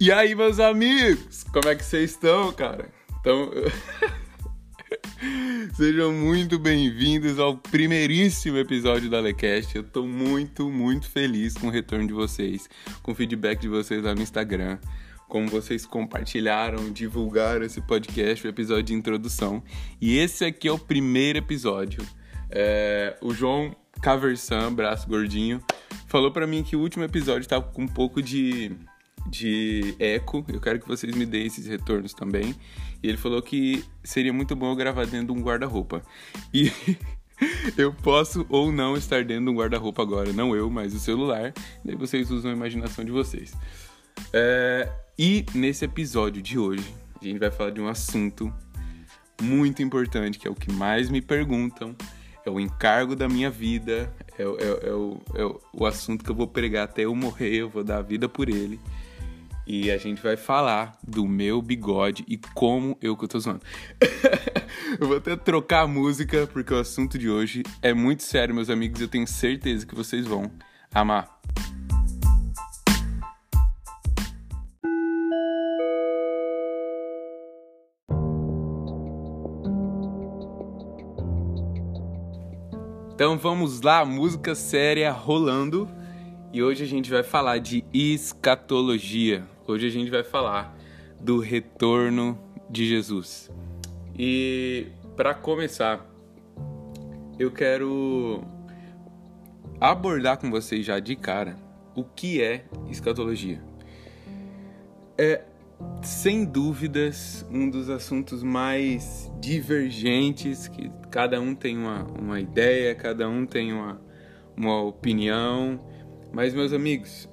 E aí, meus amigos, como é que vocês estão, cara? Então, sejam muito bem-vindos ao primeiríssimo episódio da Lecast. Eu tô muito, muito feliz com o retorno de vocês, com o feedback de vocês lá no Instagram, como vocês compartilharam, divulgaram esse podcast, o episódio de introdução. E esse aqui é o primeiro episódio. É, o João Caversan, braço gordinho, falou para mim que o último episódio tava com um pouco de de eco. Eu quero que vocês me deem esses retornos também. E ele falou que seria muito bom eu gravar dentro de um guarda-roupa. E eu posso ou não estar dentro de um guarda-roupa agora. Não eu, mas o celular. Daí vocês usam a imaginação de vocês. É... E nesse episódio de hoje, a gente vai falar de um assunto muito importante, que é o que mais me perguntam. É o encargo da minha vida, é, é, é, o, é o assunto que eu vou pregar até eu morrer, eu vou dar a vida por ele e a gente vai falar do meu bigode e como eu que eu tô zoando. eu vou até trocar a música porque o assunto de hoje é muito sério, meus amigos. Eu tenho certeza que vocês vão amar. Então vamos lá, música séria rolando. E hoje a gente vai falar de escatologia. Hoje a gente vai falar do retorno de Jesus. E para começar, eu quero abordar com vocês já de cara o que é escatologia. É sem dúvidas um dos assuntos mais divergentes, que cada um tem uma, uma ideia, cada um tem uma, uma opinião. Mas, meus amigos,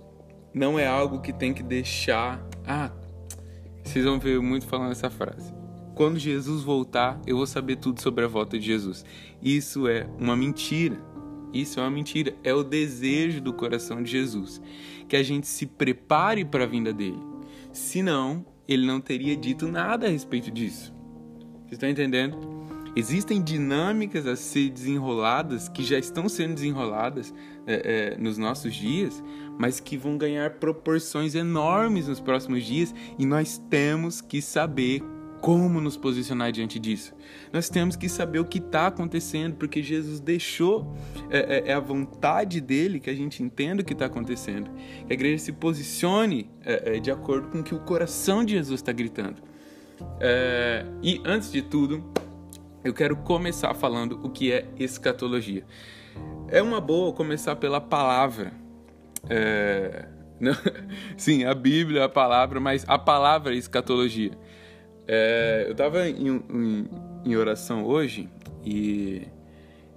não é algo que tem que deixar. Ah, vocês vão ver muito falando essa frase. Quando Jesus voltar, eu vou saber tudo sobre a volta de Jesus. Isso é uma mentira. Isso é uma mentira. É o desejo do coração de Jesus que a gente se prepare para a vinda dele. Senão, ele não teria dito nada a respeito disso. Vocês estão entendendo? Existem dinâmicas a ser desenroladas que já estão sendo desenroladas é, é, nos nossos dias, mas que vão ganhar proporções enormes nos próximos dias e nós temos que saber como nos posicionar diante disso. Nós temos que saber o que está acontecendo, porque Jesus deixou, é, é, é, a vontade dele que a gente entenda o que está acontecendo. Que a igreja se posicione é, é, de acordo com o que o coração de Jesus está gritando. É, e antes de tudo, eu quero começar falando o que é escatologia. É uma boa começar pela palavra. É... Não... Sim, a Bíblia, a palavra, mas a palavra é escatologia. É... Eu estava em, em, em, oração hoje e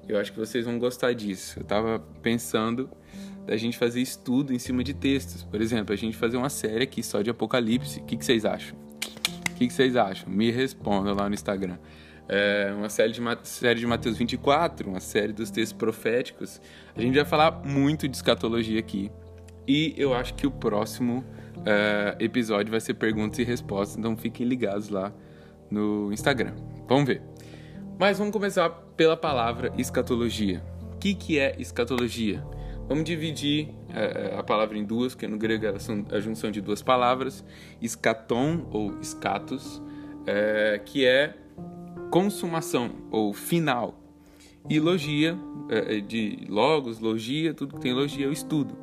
eu acho que vocês vão gostar disso. Eu estava pensando da gente fazer estudo em cima de textos. Por exemplo, a gente fazer uma série aqui só de Apocalipse. O que, que vocês acham? O que, que vocês acham? Me respondam lá no Instagram é, uma série de, série de Mateus 24, uma série dos textos proféticos. A gente vai falar muito de escatologia aqui. E eu acho que o próximo é, episódio vai ser perguntas e respostas, então fiquem ligados lá no Instagram. Vamos ver. Mas vamos começar pela palavra escatologia. O que, que é escatologia? Vamos dividir é, a palavra em duas, porque no grego são a junção de duas palavras, escaton ou escatos, é, que é consumação ou final. E logia, é, é, de logos, logia, tudo que tem logia, eu estudo.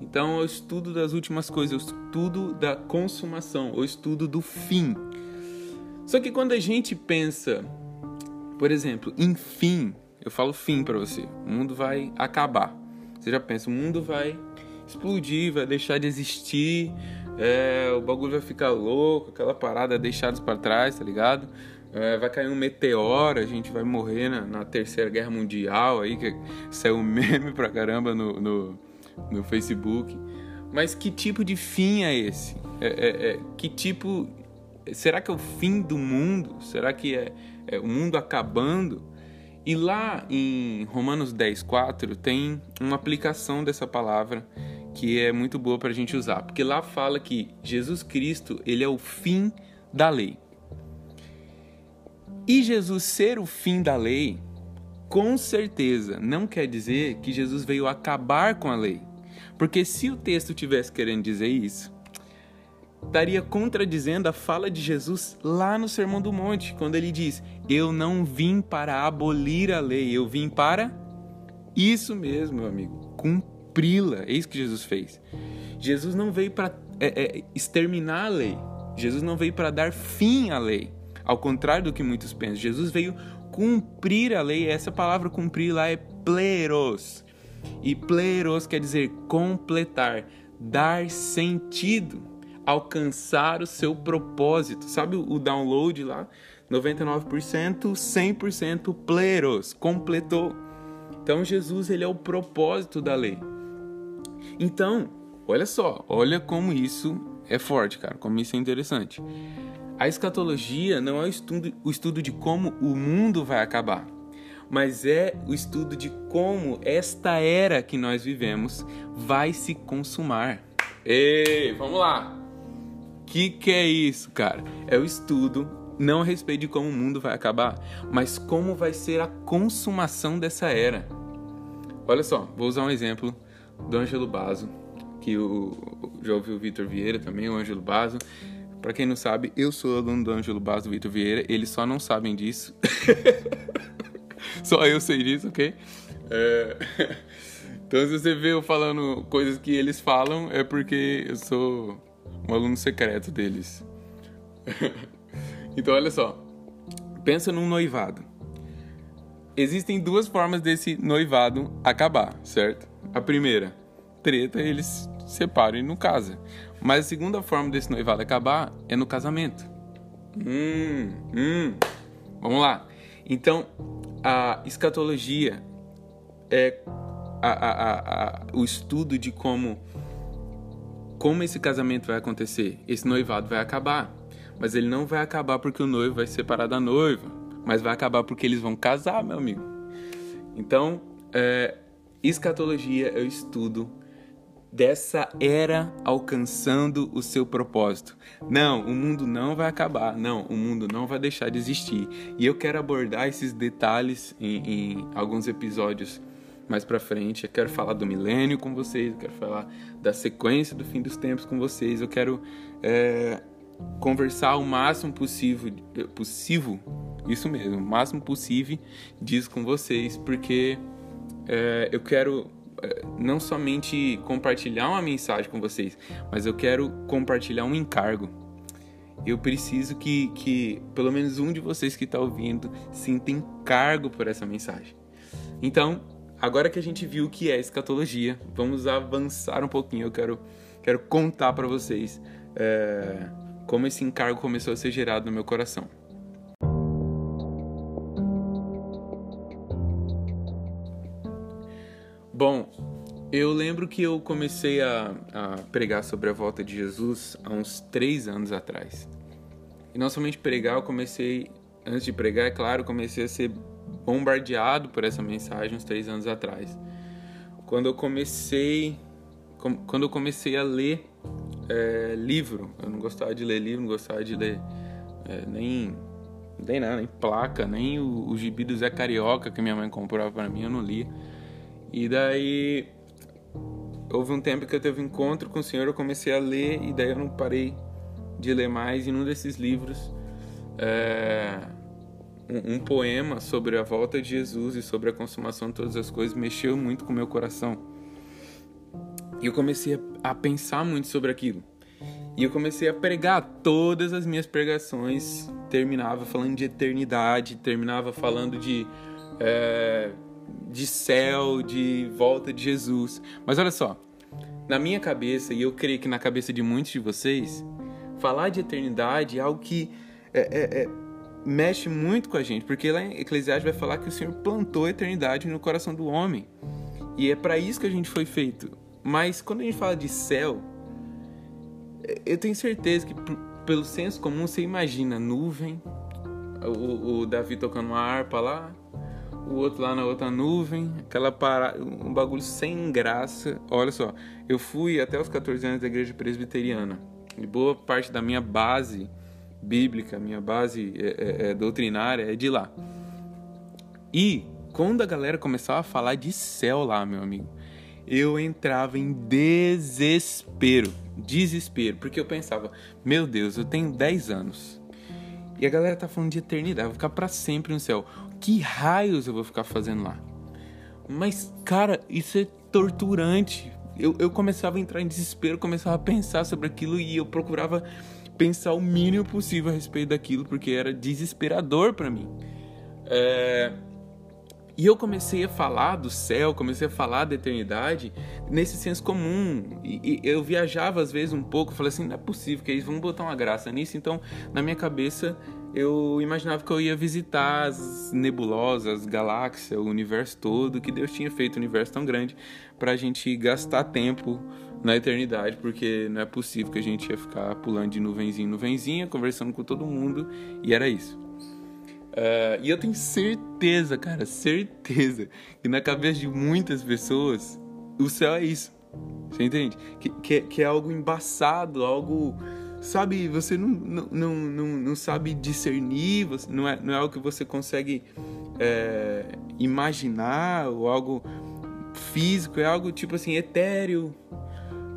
Então, o estudo das últimas coisas, o estudo da consumação, o estudo do fim. Só que quando a gente pensa, por exemplo, em fim, eu falo fim para você, o mundo vai acabar. Você já pensa, o mundo vai explodir, vai deixar de existir, é, o bagulho vai ficar louco, aquela parada deixados para trás, tá ligado? É, vai cair um meteoro, a gente vai morrer na, na, Terceira Guerra Mundial, aí que saiu meme pra caramba no, no, no Facebook. Mas que tipo de fim é esse? É, é, é, que tipo. Será que é o fim do mundo? Será que é, é o mundo acabando? E lá em Romanos 10, 4, tem uma aplicação dessa palavra que é muito boa para a gente usar. Porque lá fala que Jesus Cristo ele é o fim da lei. E Jesus ser o fim da lei, com certeza não quer dizer que Jesus veio acabar com a lei. Porque se o texto tivesse querendo dizer isso, estaria contradizendo a fala de Jesus lá no Sermão do Monte, quando ele diz: Eu não vim para abolir a lei, eu vim para isso mesmo, meu amigo, cumpri-la. É isso que Jesus fez. Jesus não veio para é, é, exterminar a lei, Jesus não veio para dar fim à lei, ao contrário do que muitos pensam. Jesus veio cumprir a lei, essa palavra cumprir lá é pleros. E pleros quer dizer completar, dar sentido, alcançar o seu propósito. Sabe o download lá? 99%, 100% pleros, completou. Então Jesus ele é o propósito da lei. Então, olha só, olha como isso é forte, cara, como isso é interessante. A escatologia não é o estudo, o estudo de como o mundo vai acabar, mas é o estudo de como esta era que nós vivemos vai se consumar. Ei, vamos lá! Que que é isso, cara? É o estudo não a respeito de como o mundo vai acabar, mas como vai ser a consumação dessa era. Olha só, vou usar um exemplo do Ângelo Basso, que o, já ouviu o Vitor Vieira também, o Ângelo Basso. Para quem não sabe, eu sou aluno do Ângelo Basso do Vitor Vieira, eles só não sabem disso. só eu sei disso, ok? É... Então, se você vê eu falando coisas que eles falam, é porque eu sou um aluno secreto deles. então, olha só. Pensa num noivado. Existem duas formas desse noivado acabar, certo? A primeira, treta, eles separam e não casam. Mas a segunda forma desse noivado acabar é no casamento. Hum, hum. Vamos lá. Então, a escatologia é a, a, a, o estudo de como como esse casamento vai acontecer. Esse noivado vai acabar, mas ele não vai acabar porque o noivo vai se separar da noiva, mas vai acabar porque eles vão casar, meu amigo. Então, é, escatologia é o estudo dessa era alcançando o seu propósito. Não, o mundo não vai acabar. Não, o mundo não vai deixar de existir. E eu quero abordar esses detalhes em, em alguns episódios mais para frente. Eu quero falar do milênio com vocês. Eu quero falar da sequência do fim dos tempos com vocês. Eu quero é, conversar o máximo possível, possível, isso mesmo, o máximo possível disso com vocês, porque é, eu quero não somente compartilhar uma mensagem com vocês, mas eu quero compartilhar um encargo. Eu preciso que, que pelo menos um de vocês que está ouvindo sinta encargo por essa mensagem. Então, agora que a gente viu o que é escatologia, vamos avançar um pouquinho. Eu quero, quero contar para vocês é, como esse encargo começou a ser gerado no meu coração. Bom, eu lembro que eu comecei a, a, pregar sobre a volta de Jesus há uns três anos atrás. E não somente pregar, eu comecei, antes de pregar, é claro, comecei a ser bombardeado por essa mensagem uns três anos atrás. Quando eu comecei, quando eu comecei a ler é, livro, eu não gostava de ler livro, não gostava de ler é, nem nem nada, nem placa, nem o, o gibi do Zé Carioca que minha mãe comprava para mim, eu não lia. E daí houve um tempo que eu teve um encontro com o Senhor, eu comecei a ler e daí eu não parei de ler mais. E num desses livros, é, um, um, poema sobre a volta de Jesus e sobre a consumação de todas as coisas mexeu muito com o meu coração. E eu comecei a, a pensar muito sobre aquilo. E eu comecei a pregar. Todas as minhas pregações terminava falando de eternidade, terminava falando de é, de céu, de volta de Jesus. Mas olha só, na minha cabeça, e eu creio que na cabeça de muitos de vocês, falar de eternidade é algo que é, é, é, mexe muito com a gente, porque lá em Eclesiastes vai falar que o Senhor plantou a eternidade no coração do homem. E é para isso que a gente foi feito. Mas quando a gente fala de céu, eu tenho certeza que pelo senso comum você imagina nuvem, o, o Davi tocando uma harpa lá, o outro lá na outra nuvem, aquela parada, um bagulho sem graça. Olha só, eu fui até os 14 anos da igreja presbiteriana. E boa parte da minha base bíblica, minha base é, é, é doutrinária é de lá. E quando a galera começava a falar de céu lá, meu amigo, eu entrava em desespero. desespero, porque eu pensava, meu Deus, eu tenho 10 anos. E a galera tá falando de eternidade, eu vou ficar para sempre no céu. Que raios eu vou ficar fazendo lá? Mas, cara, isso é torturante. Eu, eu começava a entrar em desespero, começava a pensar sobre aquilo e eu procurava pensar o mínimo possível a respeito daquilo, porque era desesperador para mim. É... E eu comecei a falar do céu, comecei a falar da eternidade nesse senso comum. E, e eu viajava às vezes um pouco, falei assim, não é possível que eles vão botar uma graça nisso. Então, na minha cabeça, eu imaginava que eu ia visitar as nebulosas, as galáxias, o universo todo, que Deus tinha feito um universo tão grande para a gente gastar tempo na eternidade, porque não é possível que a gente ia ficar pulando de nuvenzinha em nuvenzinha, conversando com todo mundo, e era isso. Uh, e eu tenho certeza, cara, certeza, que na cabeça de muitas pessoas, o céu é isso. Você entende? Que, que, que é algo embaçado, algo. Sabe, você não, não, não, não, sabe discernir, você, não, é, não é algo que você consegue é, imaginar, ou algo físico, é algo tipo assim, etéreo.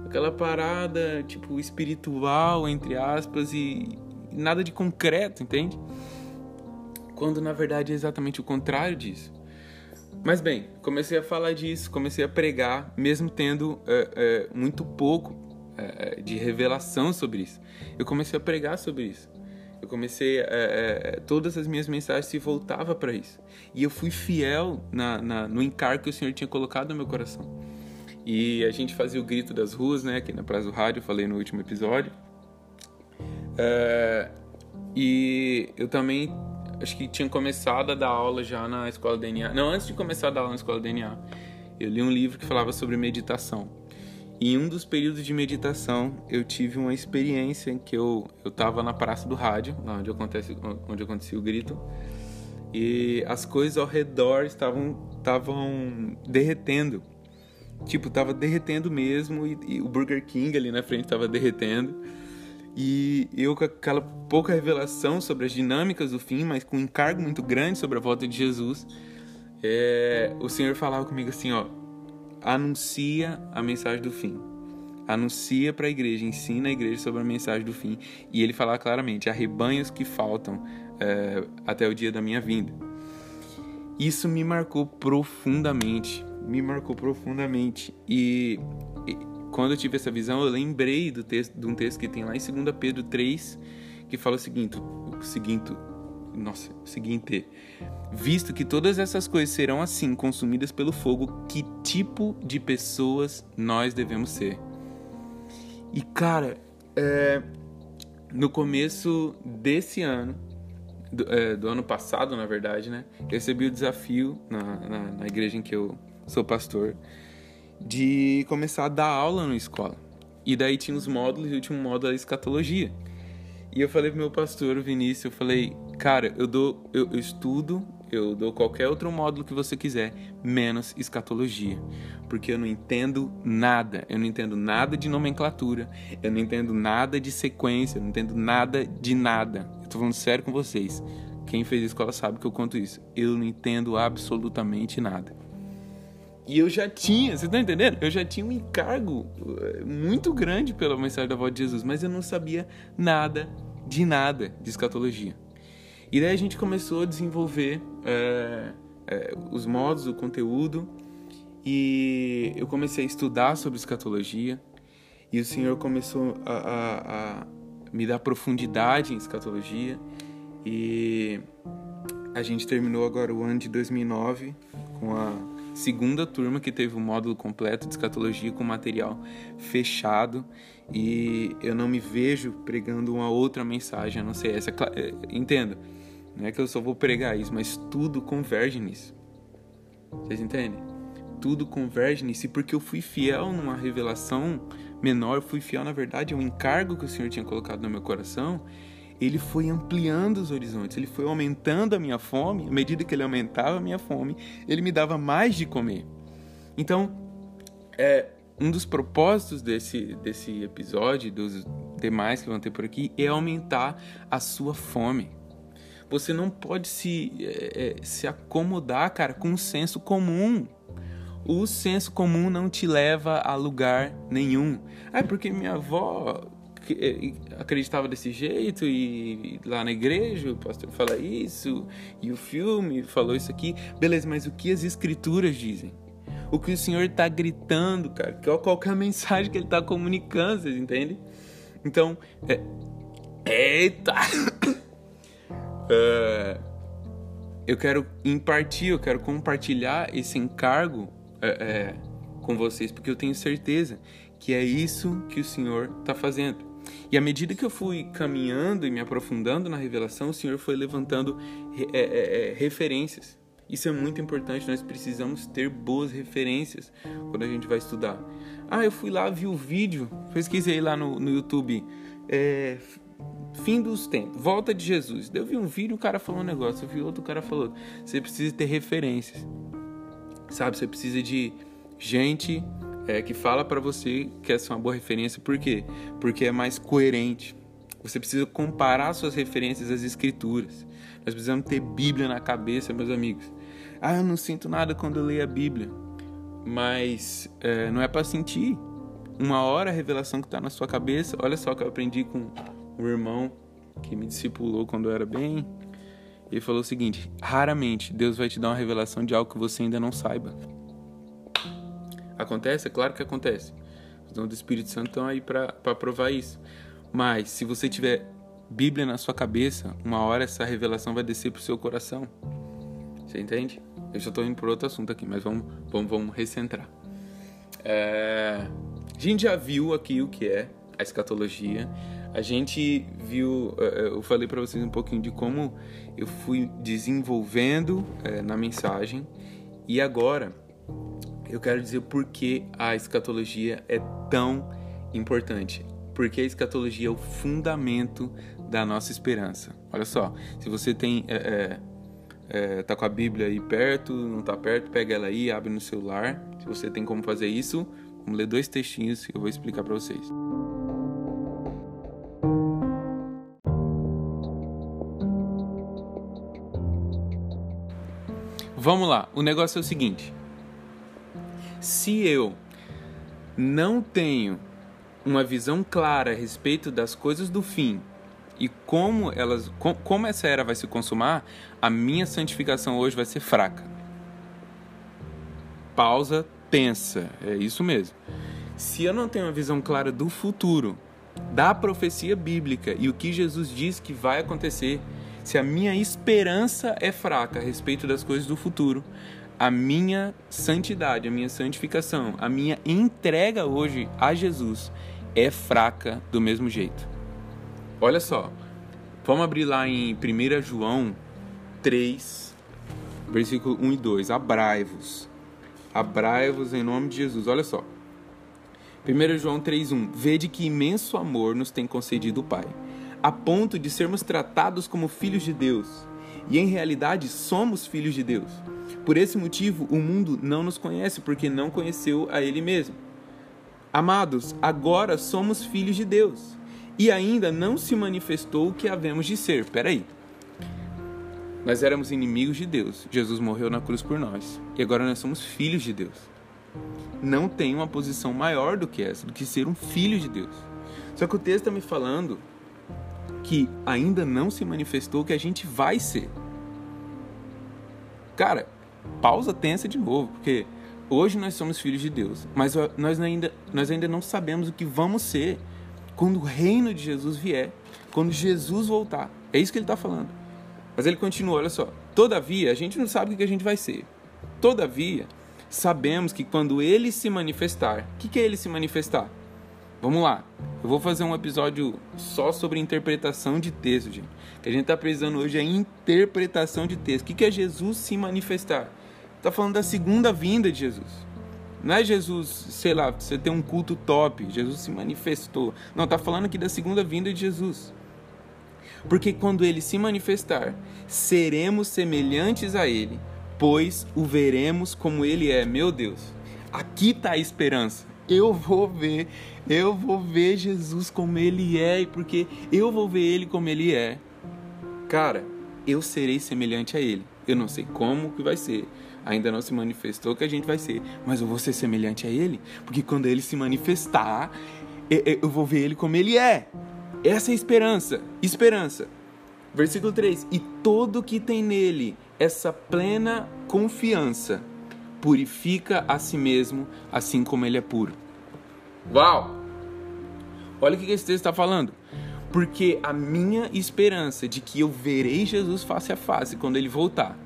Aquela parada, tipo, espiritual, entre aspas, e nada de concreto, entende? Quando na verdade é exatamente o contrário disso. Mas bem, comecei a falar disso, comecei a pregar, mesmo tendo é, é, muito pouco é, de revelação sobre isso. Eu comecei a pregar sobre isso. Eu comecei, todas as minhas mensagens se voltavam para isso. E eu fui fiel na, na, no encargo que o Senhor tinha colocado no meu coração. E a gente fazia o grito das ruas, né, aqui na Praça do Rádio, falei no último episódio. e eu também acho que tinha começado a dar aula já na escola DNA. Não, antes de começar a dar aula na escola DNA, eu li um livro que falava sobre meditação. E em um dos períodos de meditação, eu tive uma experiência em que eu eu estava na praça do rádio, lá onde acontece onde acontecia o grito, e as coisas ao redor estavam estavam derretendo. Tipo, tava derretendo mesmo e, e o Burger King ali na frente estava derretendo. E eu com aquela pouca revelação sobre as dinâmicas do fim, mas com um encargo muito grande sobre a volta de Jesus, é, o Senhor falava comigo assim, ó, anuncia a mensagem do fim. Anuncia para a igreja, ensina a igreja sobre a mensagem do fim. E ele falava claramente: há rebanhos que faltam é, até o dia da minha vinda. Isso me marcou profundamente, me marcou profundamente. E quando eu tive essa visão, eu lembrei do texto, de um texto que tem lá em 2 Pedro 3, que fala o seguinte, o seguinte, nossa, o seguinte, visto que todas essas coisas serão assim consumidas pelo fogo, que tipo de pessoas nós devemos ser? E cara, é, no começo desse ano, do, é, do, ano passado, na verdade, né, recebi o desafio na, na, na igreja em que eu sou pastor de começar a dar aula na escola. E daí tinha os módulos e o último módulo era escatologia. E eu falei pro meu pastor, o Vinícius, eu falei, cara, eu dou, eu, eu estudo, eu dou qualquer outro módulo que você quiser, menos escatologia. Porque eu não entendo nada, eu não entendo nada de nomenclatura, eu não entendo nada de sequência, eu não entendo nada de nada. Eu tô falando sério com vocês. Quem fez escola sabe que eu conto isso. Eu não entendo absolutamente nada. E eu já tinha, você tá entendendo? Eu já tinha um encargo eh, muito grande pela mensagem da voz de Jesus, mas eu não sabia nada de nada de escatologia. E daí a gente começou a desenvolver é, é, os modos, o conteúdo, e eu comecei a estudar sobre escatologia, e o Senhor começou a, a, a me dar profundidade em escatologia, e a gente terminou agora o ano de 2009 com a segunda turma que teve o um módulo completo de escatologia com material fechado e eu não me vejo pregando uma outra mensagem, a não ser essa. É, entendo, não é que eu só vou pregar isso, mas tudo converge nisso. Vocês entendem? Tudo converge nisso e porque eu fui fiel numa revelação menor, fui fiel na verdade ao encargo que o Senhor tinha colocado no meu coração ele foi ampliando os horizontes, ele foi aumentando a minha fome. À medida que ele aumentava a minha fome, ele me dava mais de comer. Então, é, um dos propósitos desse, desse episódio, dos demais que vão ter por aqui, é aumentar a sua fome. Você não pode se, é, é se acomodar, cara, com um senso comum. o senso comum não te leva a lugar nenhum. Ah, é porque minha avó acreditava desse jeito e lá na igreja o pastor fala isso e o filme falou isso aqui. Beleza, mas o que as escrituras dizem? O que o Senhor está gritando, cara? Qual, é a mensagem que ele está comunicando, vocês entendem? Então, é... eita! é... eu quero impartir, eu quero compartilhar esse encargo é, é, com vocês, porque eu tenho certeza que é isso que o Senhor está fazendo. E à medida que eu fui caminhando e me aprofundando na revelação, o Senhor foi levantando é, é, é, referências. Isso é muito importante, nós precisamos ter boas referências quando a gente vai estudar. Ah, eu fui lá, vi o vídeo, pesquisei lá no, no YouTube, é, fim dos tempos, volta de Jesus. Eu vi um vídeo, um cara falou um negócio, eu vi outro, cara falou. Você precisa ter referências, sabe? Você precisa de gente é, que fala para você que essa é uma boa referência. Por quê? Porque é mais coerente. Você precisa comparar suas referências às escrituras. Nós precisamos ter Bíblia na cabeça, meus amigos. Ah, eu não sinto nada quando eu leio a Bíblia. Mas é, não é para sentir. Uma hora a revelação que está na sua cabeça. Olha só que eu aprendi com um irmão que me discipulou quando eu era bem. Ele falou o seguinte: raramente Deus vai te dar uma revelação de algo que você ainda não saiba. Acontece? É claro que acontece. Os dons do Espírito Santo estão aí para provar isso. Mas se você tiver Bíblia na sua cabeça, uma hora essa revelação vai descer para o seu coração. Você entende? Eu já estou indo por outro assunto aqui, mas vamos, vamos, vamos recentrar. É... A gente já viu aqui o que é a escatologia. A gente viu, é, é, eu falei para vocês um pouquinho de como eu fui desenvolvendo é, na mensagem. E agora eu quero dizer por que a escatologia é tão importante. Porque a escatologia é o fundamento da nossa esperança. Olha só, se você tem é, é, é, tá com a Bíblia aí perto, não tá perto, pega ela aí, abre no celular. Se você tem como fazer isso, vamos ler dois textinhos que eu vou explicar para vocês. Vamos lá, o negócio é o seguinte: se eu não tenho uma visão clara a respeito das coisas do fim e como elas como essa era vai se consumar, a minha santificação hoje vai ser fraca. Pausa, pensa, é isso mesmo. Se eu não tenho uma visão clara do futuro, da profecia bíblica e o que Jesus diz que vai acontecer, se a minha esperança é fraca a respeito das coisas do futuro, a minha santidade, a minha santificação, a minha entrega hoje a Jesus é fraca do mesmo jeito. Olha só, vamos abrir lá em 1 João 3, versículo 1 e 2. Abrai-vos, abrai-vos em nome de Jesus. Olha só, 1 João 3,1 Vede que imenso amor nos tem concedido o Pai, a ponto de sermos tratados como filhos de Deus. E em realidade somos filhos de Deus. Por esse motivo, o mundo não nos conhece, porque não conheceu a Ele mesmo. Amados, agora somos filhos de Deus. E ainda não se manifestou o que havemos de ser. Peraí. Nós éramos inimigos de Deus. Jesus morreu na cruz por nós. E agora nós somos filhos de Deus. Não tem uma posição maior do que essa, do que ser um filho de Deus. Só que o texto está me falando que ainda não se manifestou o que a gente vai ser. Cara, pausa tensa de novo, porque hoje nós somos filhos de Deus, mas nós ainda, nós ainda não sabemos o que vamos ser quando o reino de Jesus vier, quando Jesus voltar. É isso que ele está falando. Mas ele continua, olha só. Todavia, a gente não sabe o que a gente vai ser. Todavia, sabemos que quando ele se manifestar, o que, que é ele se manifestar? Vamos lá. Eu vou fazer um episódio só sobre interpretação de texto, gente. O que a gente está precisando hoje é interpretação de texto. O que é Jesus se manifestar? Está falando da segunda vinda de Jesus. Não é Jesus, sei lá, você tem um culto top, Jesus se manifestou. Não, está falando aqui da segunda vinda de Jesus. Porque quando ele se manifestar, seremos semelhantes a ele, pois o veremos como ele é. Meu Deus, aqui está a esperança eu vou ver, eu vou ver Jesus como ele é, e porque eu vou ver ele como ele é, cara, eu serei semelhante a ele. Eu não sei como que vai ser, ainda não se manifestou que a gente vai ser, mas eu vou ser semelhante a ele, porque quando ele se manifestar, eu vou ver ele como ele é. Essa é a esperança. Esperança. Versículo 3: E todo que tem nele essa plena confiança purifica a si mesmo, assim como ele é puro. Uau! Olha o que esse texto está falando. Porque a minha esperança de que eu verei Jesus face a face quando ele voltar,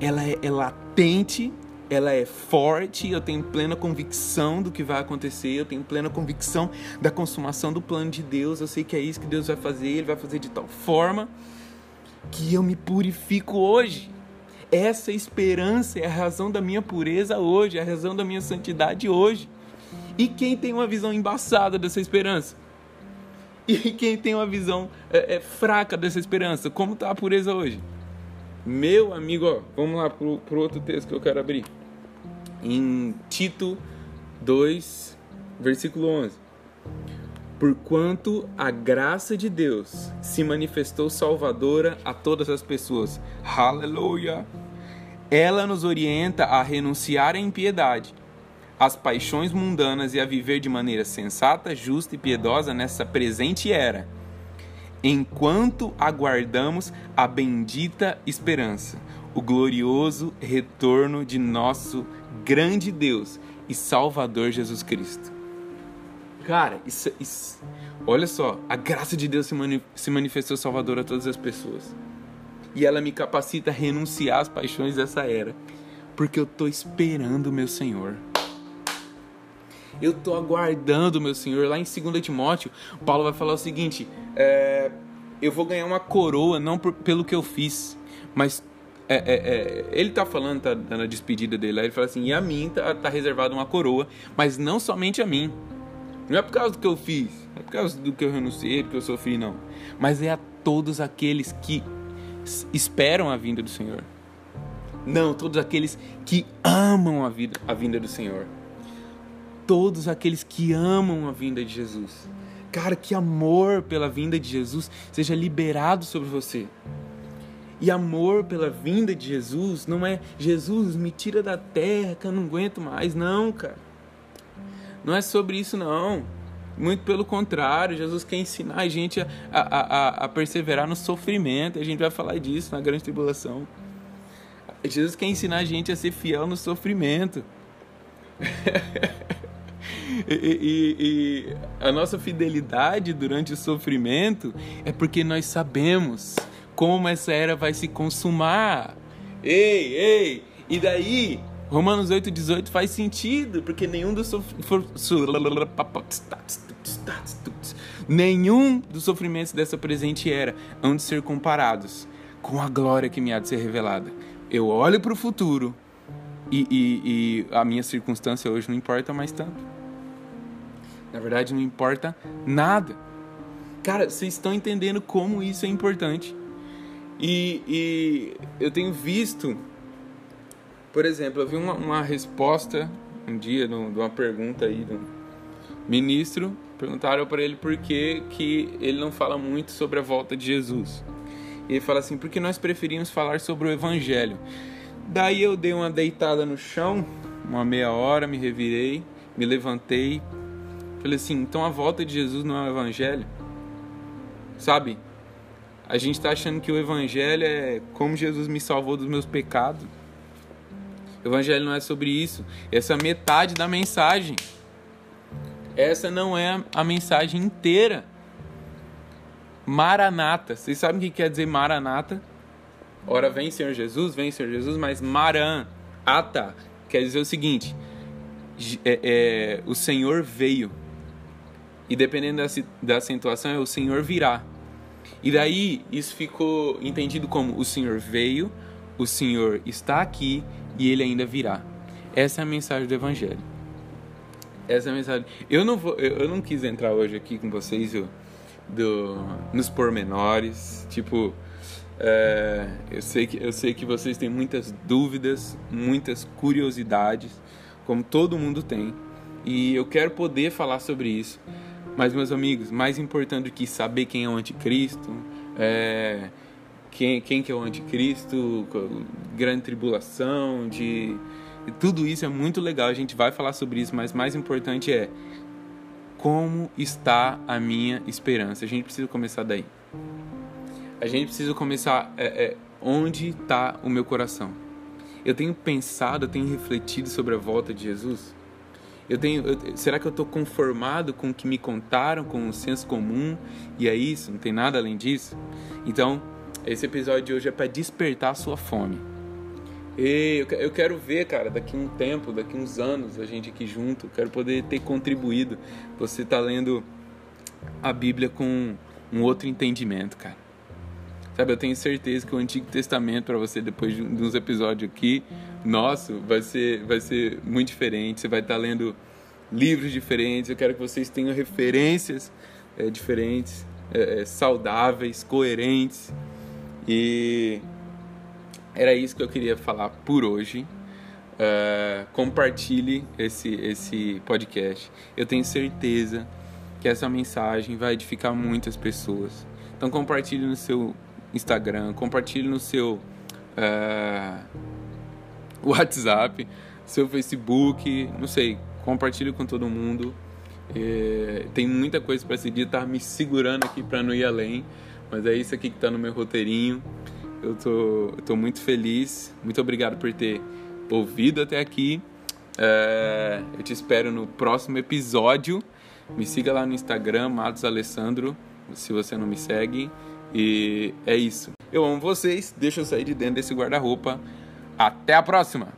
ela é, é latente, ela é forte, eu tenho plena convicção do que vai acontecer, eu tenho plena convicção da consumação do plano de Deus, eu sei que é isso que Deus vai fazer, ele vai fazer de tal forma que eu me purifico hoje. Essa esperança é a razão da minha pureza hoje, é a razão da minha santidade hoje. E quem tem uma visão embaçada dessa esperança? E quem tem uma visão é, é, fraca dessa esperança? Como está a pureza hoje? Meu amigo, ó, vamos lá para o outro texto que eu quero abrir. Em Tito 2, versículo 11. Porquanto a graça de Deus se manifestou salvadora a todas as pessoas. Aleluia! Ela nos orienta a renunciar à impiedade as paixões mundanas e a viver de maneira sensata, justa e piedosa nessa presente era, enquanto aguardamos a bendita esperança, o glorioso retorno de nosso grande Deus e Salvador Jesus Cristo. Cara, isso, isso, olha só, a graça de Deus se, mani se manifestou Salvador a todas as pessoas. E ela me capacita a renunciar às paixões dessa era, porque eu estou esperando o meu Senhor. Eu estou aguardando, meu Senhor. Lá em 2 Timóteo, Paulo vai falar o seguinte: é, eu vou ganhar uma coroa, não por, pelo que eu fiz, mas é, é, é, ele tá falando, tá dando a despedida dele lá, ele fala assim, e a mim tá, tá reservada uma coroa, mas não somente a mim. Não é por causa do que eu fiz, não é por causa do que eu renunciei, do que eu sofri, não. Mas é a todos aqueles que esperam a vinda do Senhor. Não, todos aqueles que amam a, vida, a vinda do Senhor todos aqueles que amam a vinda de Jesus. Cara, que amor pela vinda de Jesus seja liberado sobre você. E amor pela vinda de Jesus não é Jesus me tira da terra que eu não aguento mais, não, cara. Não é sobre isso, não. Muito pelo contrário, Jesus quer ensinar a gente a, a, a, a perseverar no sofrimento. A gente vai falar disso na grande tribulação. Jesus quer ensinar a gente a ser fiel no sofrimento. E, e, a nossa fidelidade durante o sofrimento é porque nós sabemos como essa era vai se consumar. Ei, ei! E daí, Romanos 8,18 faz sentido, porque nenhum dos nenhum dos sofrimentos dessa presente era hão de ser comparados com a glória que me há de ser revelada. Eu olho para o futuro e, e, e a minha circunstância hoje não importa mais tanto. Na verdade, não importa nada. Cara, vocês estão entendendo como isso é importante. E, e eu tenho visto, por exemplo, eu vi uma, uma resposta um dia de uma pergunta aí do ministro. Perguntaram para ele por que, que ele não fala muito sobre a volta de Jesus. E ele fala assim: porque nós preferimos falar sobre o Evangelho. Daí eu dei uma deitada no chão, uma meia hora, me revirei, me levantei, Falei assim, então a volta de Jesus não é o evangelho? Sabe? A gente está achando que o evangelho é como Jesus me salvou dos meus pecados. O evangelho não é sobre isso. Essa é metade da mensagem. Essa não é a mensagem inteira. Maranata. Vocês sabem o que quer dizer maranata? Ora, vem Senhor Jesus, vem Senhor Jesus, mas maran, ata, quer dizer o seguinte: é, é, o Senhor veio. E dependendo da, da acentuação, é o Senhor virá. E daí isso ficou entendido como o Senhor veio, o Senhor está aqui e ele ainda virá. Essa é a mensagem do Evangelho. Essa é a mensagem. Eu não vou, eu não quis entrar hoje aqui com vocês eu, do, nos pormenores, tipo, é, eu sei que eu sei que vocês têm muitas dúvidas, muitas curiosidades, como todo mundo tem, e eu quero poder falar sobre isso. Mas, meus amigos, mais importante do que saber quem é o anticristo, é, quem, quem que é o anticristo, grande tribulação, de tudo isso é muito legal. A gente vai falar sobre isso, mas mais importante é como está a minha esperança. A gente precisa começar daí. A gente precisa começar é, é, onde está o meu coração. Eu tenho pensado, eu tenho refletido sobre a volta de Jesus. Eu tenho, eu, será que eu estou conformado com o que me contaram, com o senso comum e é isso? Não tem nada além disso? Então, esse episódio de hoje é para despertar a sua fome. E eu quero ver, cara, daqui um tempo, daqui uns anos, a gente aqui junto, quero poder ter contribuído. Você tá lendo a Bíblia com um outro entendimento, cara. Sabe, eu tenho certeza que o Antigo Testamento para você depois de uns episódios aqui, nosso, vai ser vai ser muito diferente. Você vai estar lendo livros diferentes. Eu quero que vocês tenham referências é, diferentes, é, é, saudáveis, coerentes. E era isso que eu queria falar por hoje. Uh, compartilhe esse, esse podcast. Eu tenho certeza que essa mensagem vai edificar muitas pessoas. Então compartilhe no seu Instagram, compartilhe no seu uh, WhatsApp, seu Facebook, não sei, compartilhe com todo mundo. É, tem muita coisa para seguir, tá me segurando aqui para não ir além. Mas é isso aqui que está no meu roteirinho. Eu tô, tô muito feliz. Muito obrigado por ter ouvido até aqui. É, eu te espero no próximo episódio. Me siga lá no Instagram, Matos Alessandro, se você não me segue. E é isso. Eu amo vocês. Deixa eu sair de dentro desse guarda-roupa. Até a próxima!